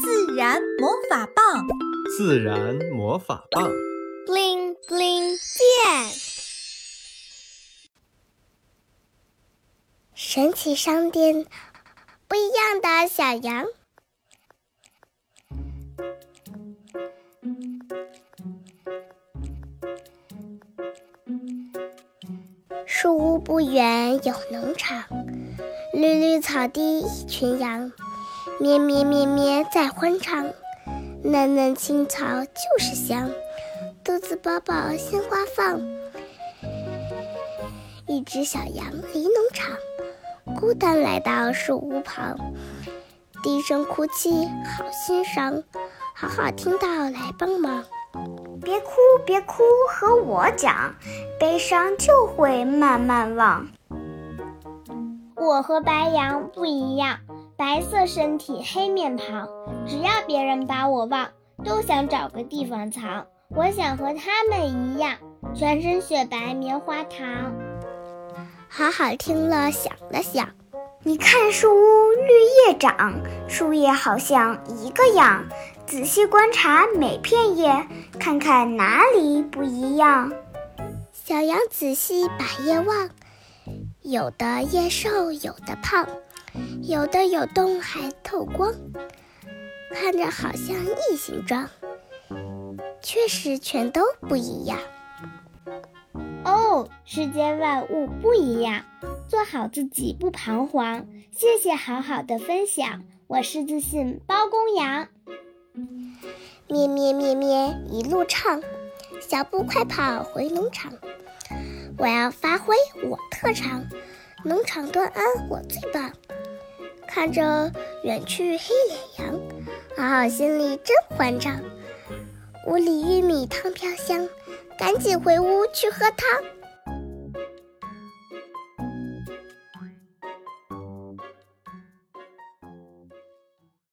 自然魔法棒，自然魔法棒，bling bling 变。神奇商店，不一样的小羊。树屋不远有农场，绿绿草地一群羊，咩咩咩咩在欢唱，嫩嫩青草就是香，肚子饱饱鲜花放。一只小羊离农场，孤单来到树屋旁，低声哭泣好心伤，好好听到来帮忙。别哭，别哭，和我讲，悲伤就会慢慢忘。我和白羊不一样，白色身体，黑面庞。只要别人把我忘，都想找个地方藏。我想和他们一样，全身雪白，棉花糖。好好听了，想了想，你看树屋绿叶长，树叶好像一个样。仔细观察每片叶，看看哪里不一样。小羊仔细把叶望，有的叶瘦，有的胖，有的有洞还透光，看着好像异形状，确实全都不一样。哦，世间万物不一样，做好自己不彷徨。谢谢好好的分享，我是自信包公羊。咩咩咩咩，一路唱，小步快跑回农场。我要发挥我特长，农场端安我最棒。看着远去黑脸羊，好好心里真慌张。屋里玉米汤飘香，赶紧回屋去喝汤。